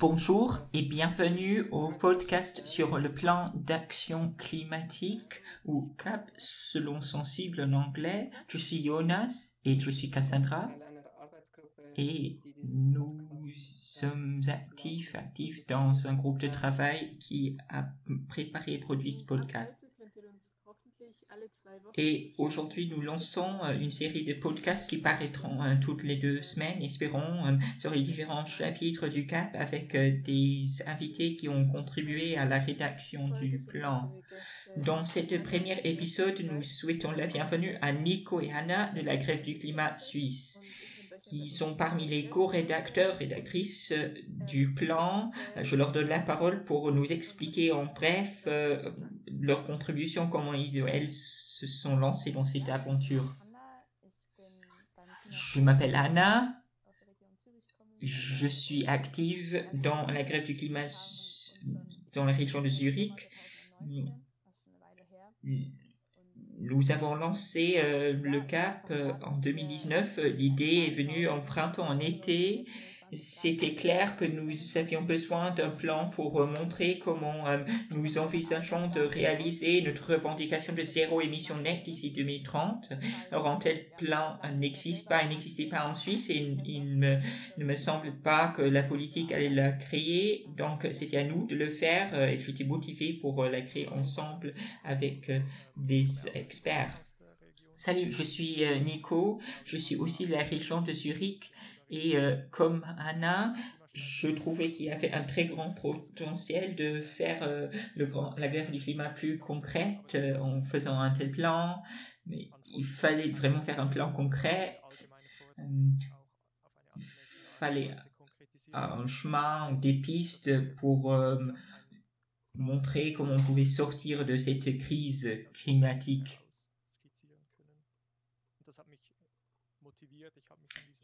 Bonjour et bienvenue au podcast sur le plan d'action climatique ou CAP selon son cible en anglais. Je suis Jonas et je suis Cassandra et nous sommes actifs, actifs dans un groupe de travail qui a préparé et produit ce podcast. Et aujourd'hui, nous lançons euh, une série de podcasts qui paraîtront euh, toutes les deux semaines, espérons, euh, sur les différents chapitres du CAP avec des invités qui ont contribué à la rédaction du plan. Dans cet premier épisode, nous souhaitons la bienvenue à Nico et Anna de la Grève du climat suisse qui sont parmi les co-rédacteurs, rédactrices du plan. Je leur donne la parole pour nous expliquer en bref leur contribution, comment elles se sont lancées dans cette aventure. Je m'appelle Anna. Je suis active dans la grève du climat dans la région de Zurich. Nous avons lancé euh, le CAP euh, en 2019. L'idée est venue en printemps, en été c'était clair que nous avions besoin d'un plan pour euh, montrer comment euh, nous envisageons de réaliser notre revendication de zéro émission nette d'ici 2030. Alors, un tel plan n'existe pas, il n'existait pas en Suisse et il ne me semble pas que la politique allait la créer. Donc, c'était à nous de le faire euh, et j'étais motivé pour la créer ensemble avec des experts. Salut, je suis Nico, je suis aussi de la région de Zurich et euh, comme Anna, je trouvais qu'il y avait un très grand potentiel de faire euh, le grand, la guerre du climat plus concrète euh, en faisant un tel plan. Mais il fallait vraiment faire un plan concret. il fallait un chemin, des pistes pour montrer comment on pouvait sortir de cette crise climatique.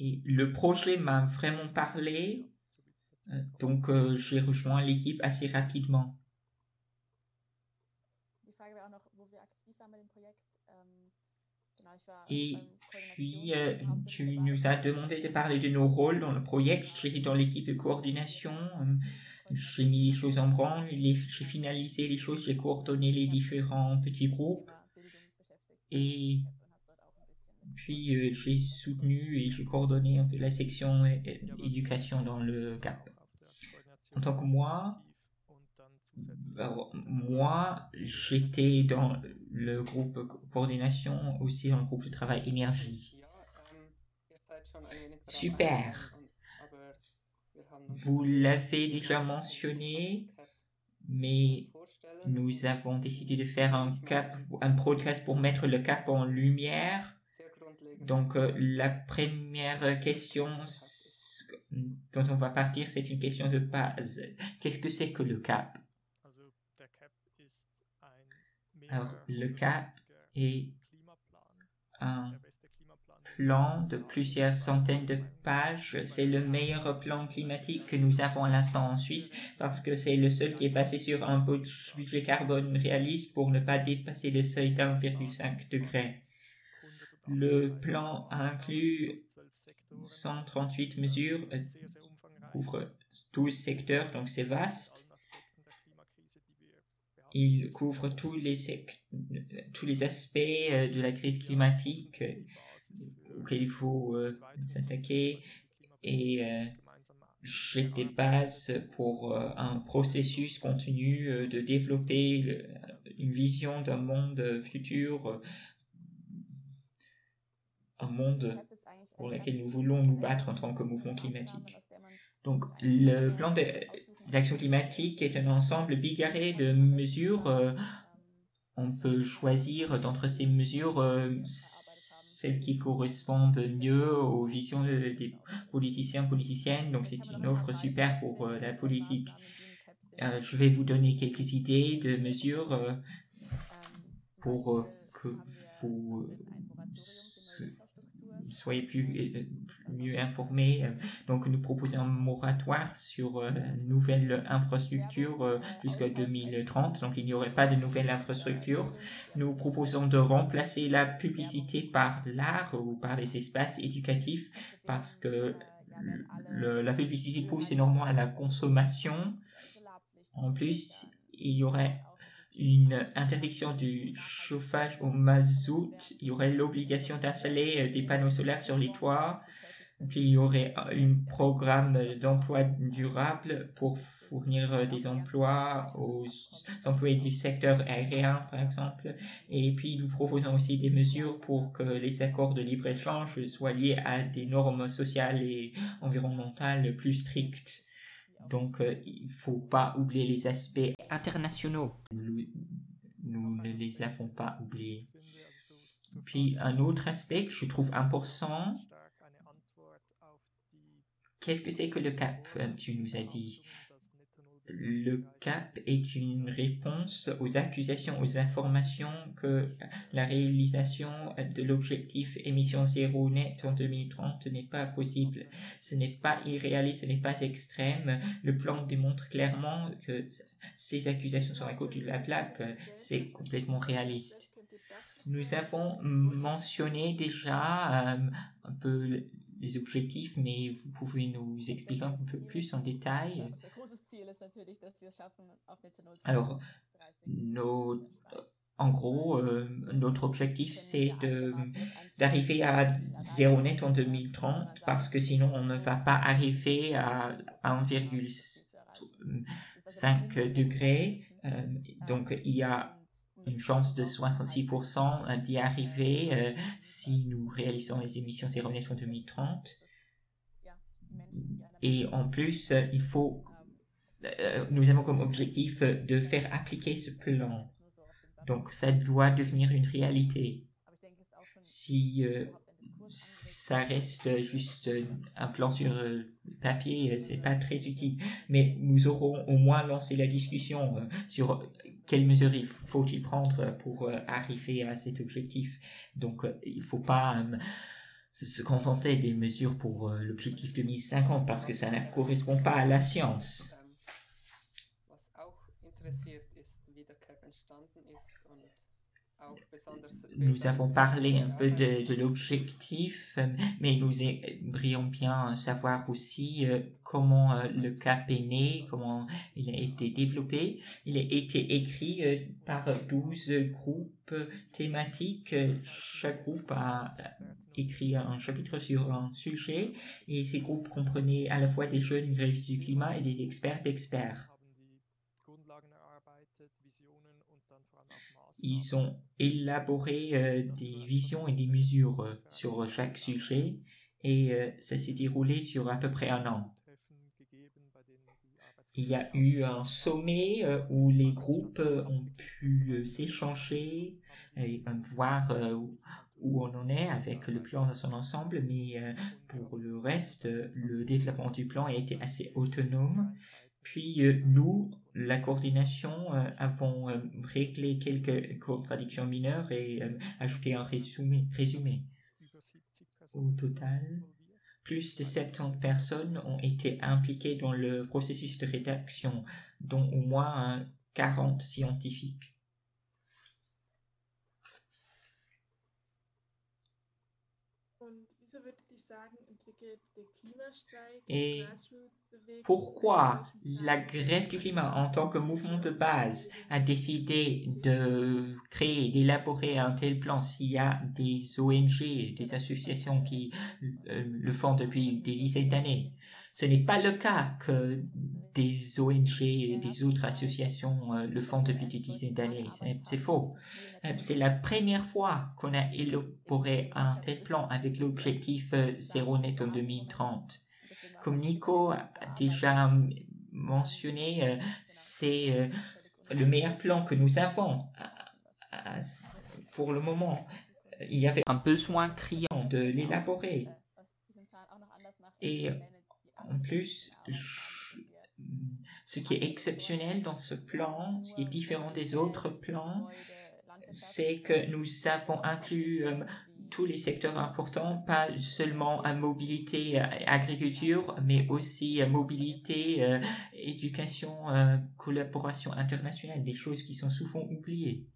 Et le projet m'a vraiment parlé, euh, donc euh, j'ai rejoint l'équipe assez rapidement. Et puis, euh, tu nous as demandé de parler de nos rôles dans le projet. J'étais dans l'équipe de coordination. j'ai mis les choses en branle, j'ai finalisé les choses, j'ai coordonné les différents petits groupes. Et puis euh, j'ai soutenu et j'ai coordonné un peu la section éducation dans le CAP. En tant que moi, moi, j'étais dans le groupe coordination, aussi dans le groupe de travail énergie. Super. Vous l'avez déjà mentionné, mais nous avons décidé de faire un cap, un podcast pour mettre le cap en lumière donc, euh, la première question dont on va partir, c'est une question de base. Qu'est-ce que c'est que le CAP? Alors, le CAP est un plan de plusieurs centaines de pages. C'est le meilleur plan climatique que nous avons à l'instant en Suisse parce que c'est le seul qui est basé sur un budget carbone réaliste pour ne pas dépasser le seuil d'1,5 degré. Le plan inclut 138 mesures, euh, couvre 12 secteurs, donc c'est vaste. Il couvre tous les, tous les aspects euh, de la crise climatique euh, auxquels il faut s'attaquer et j'ai des bases pour un processus continu de développer une vision d'un monde futur monde pour lequel nous voulons nous battre en tant que mouvement climatique. Donc, le plan d'action climatique est un ensemble bigarré de mesures. Euh, on peut choisir d'entre ces mesures euh, celles qui correspondent mieux aux visions des politiciens, politiciennes. Donc, c'est une offre super pour euh, la politique. je vais vous donner quelques idées de mesures pour que vous soyez plus mieux informés. Donc nous proposons un moratoire sur nouvelles infrastructures jusqu'à 2030. Donc il n'y aurait pas de nouvelles infrastructures. Nous proposons de remplacer la publicité par l'art ou par les espaces éducatifs parce que la publicité pousse énormément à la consommation. En plus, il y aurait une interdiction du chauffage au mazout, il y aurait l'obligation d'installer euh, des panneaux solaires sur les toits, puis il y aurait un programme d'emploi durable pour fournir euh, des emplois aux employés du secteur aérien, par exemple. Et puis, nous proposons aussi des mesures pour que les accords de libre-échange soient liés à des normes sociales et environnementales plus strictes. Donc, euh, il ne faut pas oublier les aspects internationaux. Nous, nous, ne les avons pas oubliés. Puis, un autre aspect que je trouve important, qu'est-ce que c'est que le CAP, euh, tu nous as dit? Le CAP est une réponse aux accusations, aux informations que la réalisation de l'objectif émission zéro net en 2030 n'est pas possible. Ce n'est pas irréaliste, ce n'est pas extrême. Le plan démontre clairement que ces accusations sont à côté de la plaque. C'est complètement réaliste. Nous avons mentionné déjà euh, un peu les objectifs, mais vous pouvez nous expliquer un peu plus en détail alors, en gros, euh, notre objectif, c'est d'arriver à zéro net en 2030, parce que sinon, on ne va pas arriver à 1,5 degrés. Euh, donc, il y a une chance de 66% d'y arriver euh, si nous réalisons les émissions zéro net en 2030. Et en plus, il faut euh, nous avons comme objectif de faire appliquer ce plan. Donc ça doit devenir une réalité. Si euh, ça reste juste un plan sur euh, papier, c'est pas très utile. Mais nous aurons au moins lancé la discussion sur quelles mesures il faut-il prendre pour arriver à cet objectif. Donc il faut pas se contenter des mesures pour l'objectif 2050 parce que ça ne correspond pas à la science. Nous avons parlé un peu de, l'objectif, mais nous aimerions bien savoir aussi euh, comment euh, le CAP est né, comment il a été développé. Il a été écrit euh, par 12 groupes thématiques. Chaque groupe a écrit un chapitre sur un sujet et ces groupes comprenaient à la fois des jeunes du climat et des experts d'experts. Ils ont élaboré euh, des visions et des mesures euh, sur chaque sujet. Et euh, ça s'est déroulé sur à peu près un an. Il y a eu un sommet où les groupes ont pu s'échanger et voir où on en est avec le plan dans son ensemble, mais pour le reste, le développement du plan a été assez autonome. Puis euh, nous, la coordination, euh, avons euh, réglé quelques contradictions mineures et ajouté un résumé, résumé. Au total, plus de 70 personnes ont été impliquées dans le processus de rédaction, dont au moins 40 scientifiques. Et pourquoi la grève du climat en tant que mouvement de base a décidé de créer, d'élaborer un tel plan s'il y a des ONG, des associations qui euh, le font depuis des dizaines d'années? Ce n'est pas le cas que des ONG et des autres associations euh, le font depuis des dizaines d'années. C'est faux. Euh, c'est la première fois qu'on a élaboré un tel plan avec l'objectif euh, zéro net en 2030. Comme Nico a déjà mentionné, c'est le meilleur plan que nous avons pour le moment. Il y avait un besoin criant de l'élaborer. Et en plus, ce qui est exceptionnel dans ce plan, ce qui est différent des autres plans, c'est que nous avons inclus euh, tous les secteurs importants, pas seulement à mobilité, agriculture, mais aussi mobilité, éducation, collaboration internationale, des choses qui sont souvent oubliées.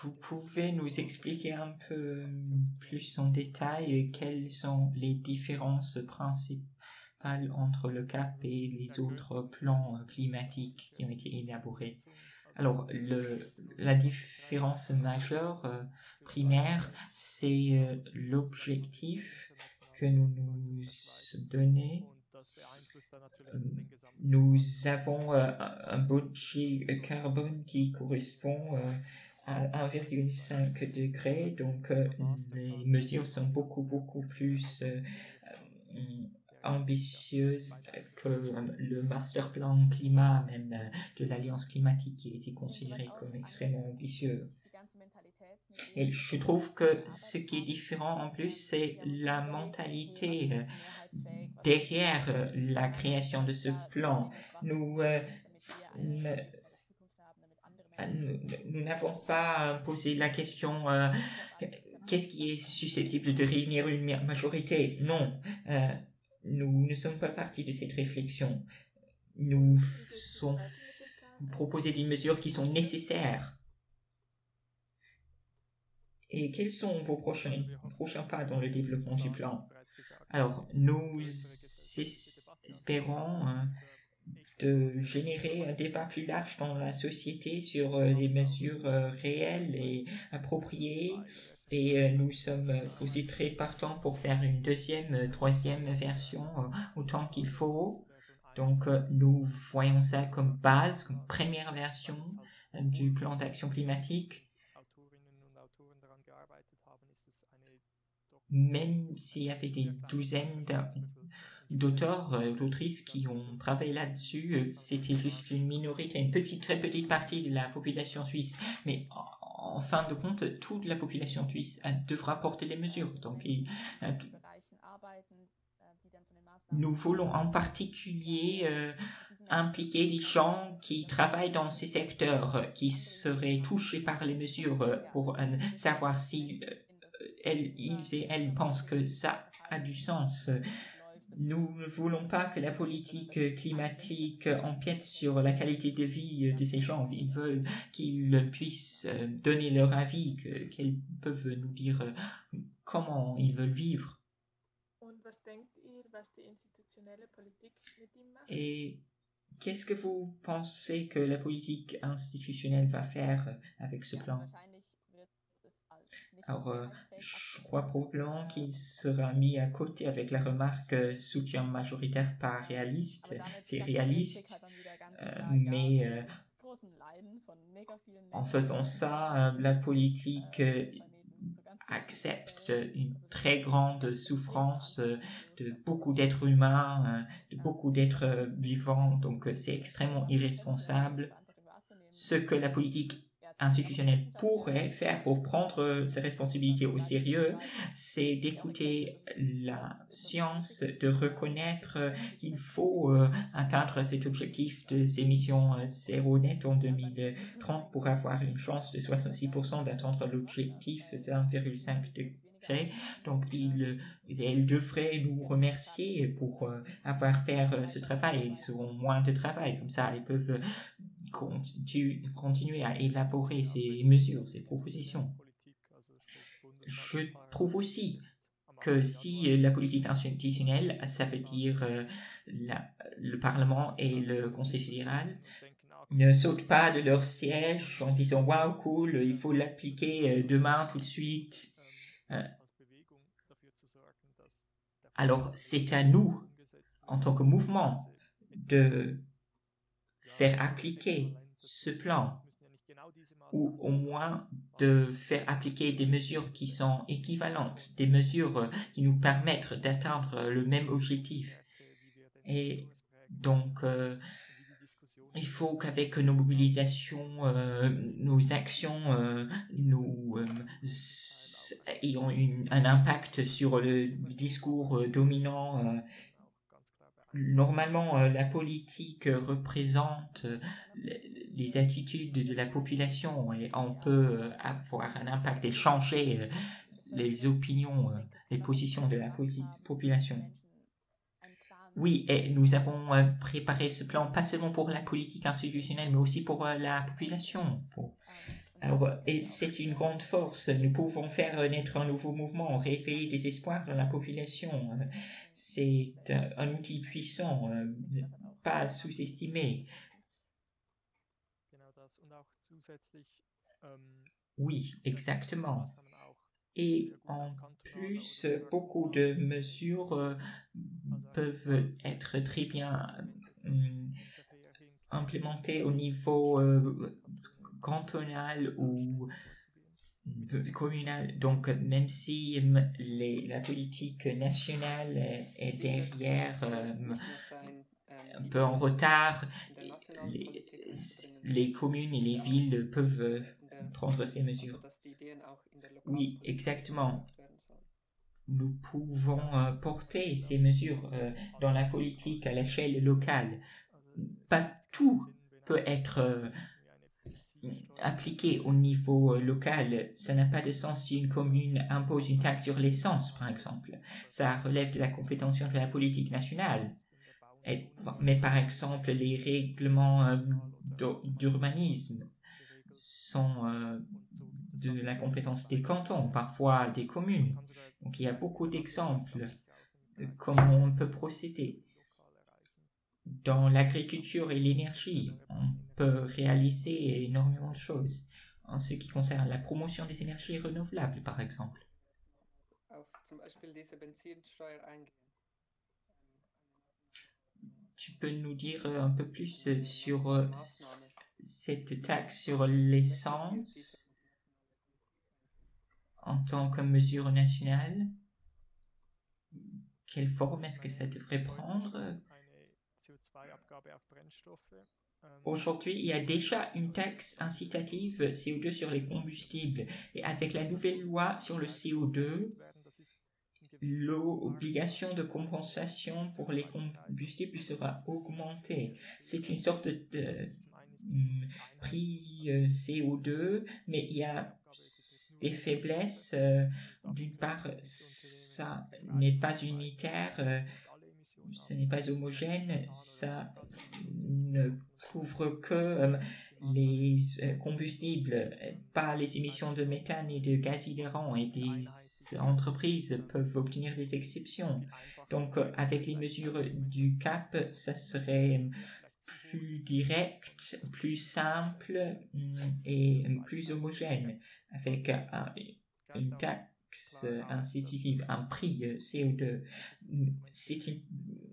Vous pouvez nous expliquer un peu plus en détail quelles sont les différences principales entre le CAP et les autres plans climatiques qui ont été élaborés? Alors, le, la différence majeure euh, primaire, c'est euh, l'objectif que nous nous donnons. Euh, nous avons un budget carbone qui correspond à 1,5 degré. Donc, euh, les mesures sont beaucoup, beaucoup plus euh, euh, ambitieuses que le master plan climat, même de l'Alliance climatique, qui a été considéré comme extrêmement ambitieux. Et je trouve que ce qui est différent en plus, c'est la mentalité derrière la création de ce plan. Nous nous n'avons pas posé la question euh, qu'est-ce qui est susceptible de réunir une majorité? Non, euh, nous ne sommes pas partis de cette réflexion. Nous sommes proposé des mesures qui sont nécessaires. Et quels sont vos prochains, prochains pas dans le développement du plan? Alors, nous espérons hein, de générer un débat plus large dans la société sur euh, les mesures euh, réelles et appropriées. Et euh, nous sommes aussi très partants pour faire une deuxième, troisième version autant qu'il faut. Donc nous voyons ça comme base, comme première version du plan d'action climatique. Même s'il y avait des douzaines d'auteurs, euh, d'autrices qui ont travaillé là-dessus. Euh, c'était juste une minorité, une petite, très petite partie de la population suisse. Mais en, fin de compte, toute la population suisse devra porter les mesures. Donc, euh, nous voulons en particulier impliquer des gens qui travaillent dans ces secteurs, qui seraient touchés par les mesures pour savoir si ils et elles pensent que ça a du sens. Nous ne voulons pas que la politique climatique empiète sur la qualité de vie de ces gens. Ils veulent qu'ils puissent donner leur avis, qu'ils peuvent nous dire comment ils veulent vivre. Et qu'est-ce que vous pensez que la politique institutionnelle va faire avec ce plan? Alors, euh, je crois probablement qu'il sera mis à côté avec la remarque euh, soutien majoritaire pas réaliste. C'est réaliste, euh, mais en faisant ça, la politique accepte une très grande souffrance de beaucoup d'êtres humains, de beaucoup d'êtres vivants. Donc, c'est extrêmement irresponsable. Ce que la politique institutionnel pourrait faire pour prendre ses responsabilités au sérieux, c'est d'écouter la science, de reconnaître qu'il faut euh, atteindre cet objectif des émissions euh, zéro net en 2030 pour avoir une chance de 66% d'atteindre l'objectif de 1,5 degré. Donc, il, elle devrait nous remercier pour euh, avoir fait ce travail. Ils auront moins de travail. Comme ça, ils peuvent continuer à élaborer ces mesures, ces propositions. Je trouve aussi que si la politique institutionnelle, ça veut dire euh, le Parlement et le Conseil fédéral, ne sautent pas de leur siège en disant waouh cool, il faut l'appliquer euh, demain tout de suite. Euh, alors c'est à nous, en tant que mouvement, de faire appliquer ce plan ou au moins de faire appliquer des mesures qui sont équivalentes, des mesures qui nous permettent d'atteindre le même objectif. Et donc, euh, il faut qu'avec nos mobilisations, euh, nos actions, euh, nous euh, ayons un impact sur le discours dominant euh, Normalement, euh, la politique représente euh, les attitudes de la population et on peut avoir un impact et changer les opinions, les positions de la population. Oui, et nous avons préparé ce plan pas seulement pour la politique institutionnelle, mais aussi pour la population. Alors, c'est une grande force. Nous pouvons faire naître un nouveau mouvement, réveiller des espoirs dans la population. C'est un outil puissant, pas sous-estimé. Oui, exactement. Et en plus, beaucoup de mesures peuvent être très bien implémentées au niveau cantonal ou communal. Donc, même si les, la politique nationale est derrière, euh, un peu en retard, les, les, communes et les villes peuvent prendre ces mesures. Oui, exactement. Nous pouvons euh, porter ces mesures euh, dans la politique à l'échelle locale. Pas tout peut être appliqué au niveau euh, local, ça n'a pas de sens si une commune impose une taxe sur l'essence, par exemple. Ça relève de la compétence de la politique nationale. mais par exemple, les règlements euh, d'urbanisme sont euh, de la compétence des cantons, parfois des communes. Donc il y a beaucoup d'exemples de comment on peut procéder. Dans l'agriculture et l'énergie, on peut réaliser énormément de choses. En ce qui concerne la promotion des énergies renouvelables, par exemple. Tu peux nous dire un peu plus sur euh, cette taxe sur l'essence en tant que mesure nationale? Quelle forme est-ce que ça devrait prendre? Aujourd'hui, il y a déjà une taxe incitative CO2 sur les combustibles et avec la nouvelle loi sur le CO2, l'obligation de compensation pour les combustibles sera augmentée. C'est une sorte de, hum, prix euh, CO2, mais il y a des faiblesses. Euh, d'une part, ça n'est pas unitaire, euh, ce n'est pas homogène, ça ne couvre que euh, les euh, combustibles, pas les émissions de méthane et de gaz hilarant et des entreprises peuvent obtenir des exceptions. Donc euh, avec les mesures du CAP, ça serait plus direct, plus simple mm, et plus homogène avec une taxe incitative, un prix CO2. C'est une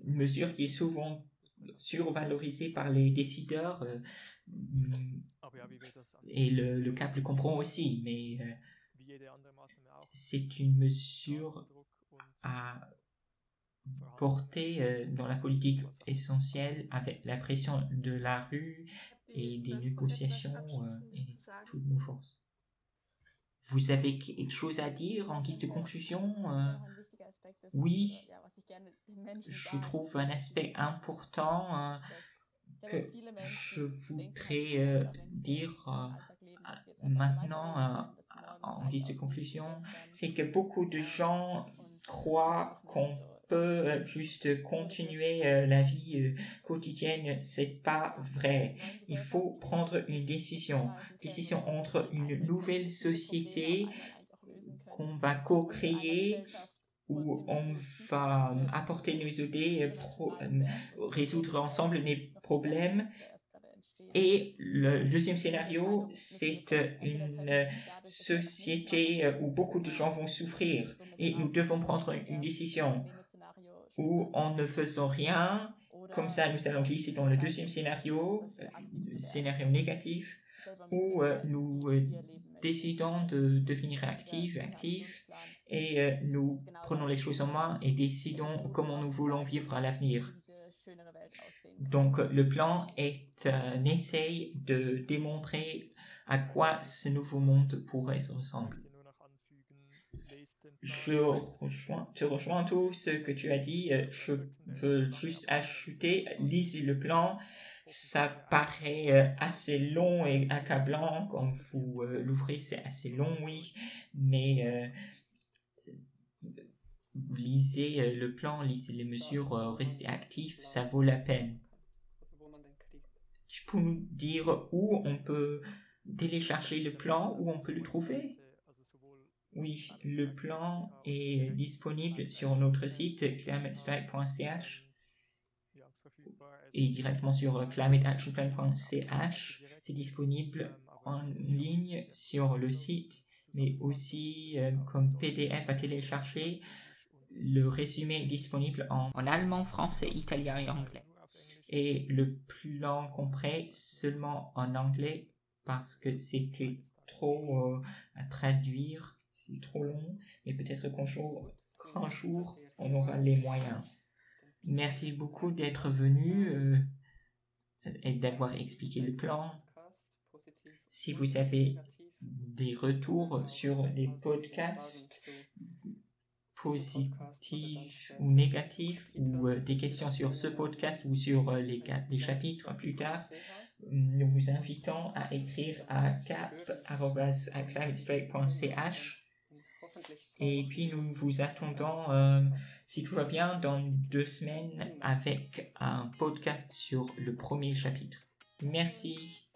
mesure qui est souvent survalorisé par les décideurs. Euh, et le, le CAP le comprend aussi, mais euh, c'est une mesure à porter euh, dans la politique essentielle avec la pression de la rue et des négociations et toutes nos forces. Vous avez quelque chose à dire en guise de conclusion Oui, je trouve un aspect important euh, que je voudrais euh, dire euh, maintenant en guise de conclusion, c'est que beaucoup de gens croient qu'on peut juste continuer la vie quotidienne, c'est pas vrai. Il faut prendre une décision, décision entre une nouvelle société qu'on va co-créer où on va apporter nos idées, euh, résoudre ensemble les problèmes. Et le deuxième scénario, c'est une société où beaucoup de gens vont souffrir et nous devons prendre une décision où en ne faisant rien, comme ça nous allons glisser dans le deuxième scénario, euh, scénario négatif, où euh, nous décidons de devenir actifs, actifs et euh, nous prenons les choses en main et décidons comment nous voulons vivre à l'avenir. Donc le plan est un essai de démontrer à quoi ce nouveau monde pourrait se ressembler. Je rejoins, je rejoins tout ce que tu as dit. Je veux juste ajouter, lisez le plan. ça paraît euh, assez long et accablant quand vous euh, l'ouvrez, c'est assez long, oui, mais euh, lisez le plan, lisez les mesures, restez actif, ça vaut la peine. Tu peux nous dire où on peut télécharger le plan, où on peut le trouver? Oui, le plan est disponible sur notre site climatestrike.ch et directement sur climateactionplan.ch. C'est disponible en ligne sur le site, mais aussi euh, comme PDF à télécharger. Le résumé est disponible en, allemand, français, italien et anglais. Et le plan complet seulement en anglais parce que c'était trop euh, à traduire, trop long, mais peut-être qu'un jour, un jour, on aura les moyens. Merci beaucoup d'être venu euh, et d'avoir expliqué le plan. Si vous avez des retours sur des podcasts positifs ou négatifs ou euh, des questions sur ce podcast ou sur euh, les, les chapitres plus tard, nous vous invitons à écrire à cap.climatestrike.ch et puis nous vous attendons, euh, si tout va bien, dans deux semaines avec un podcast sur le premier chapitre. Merci.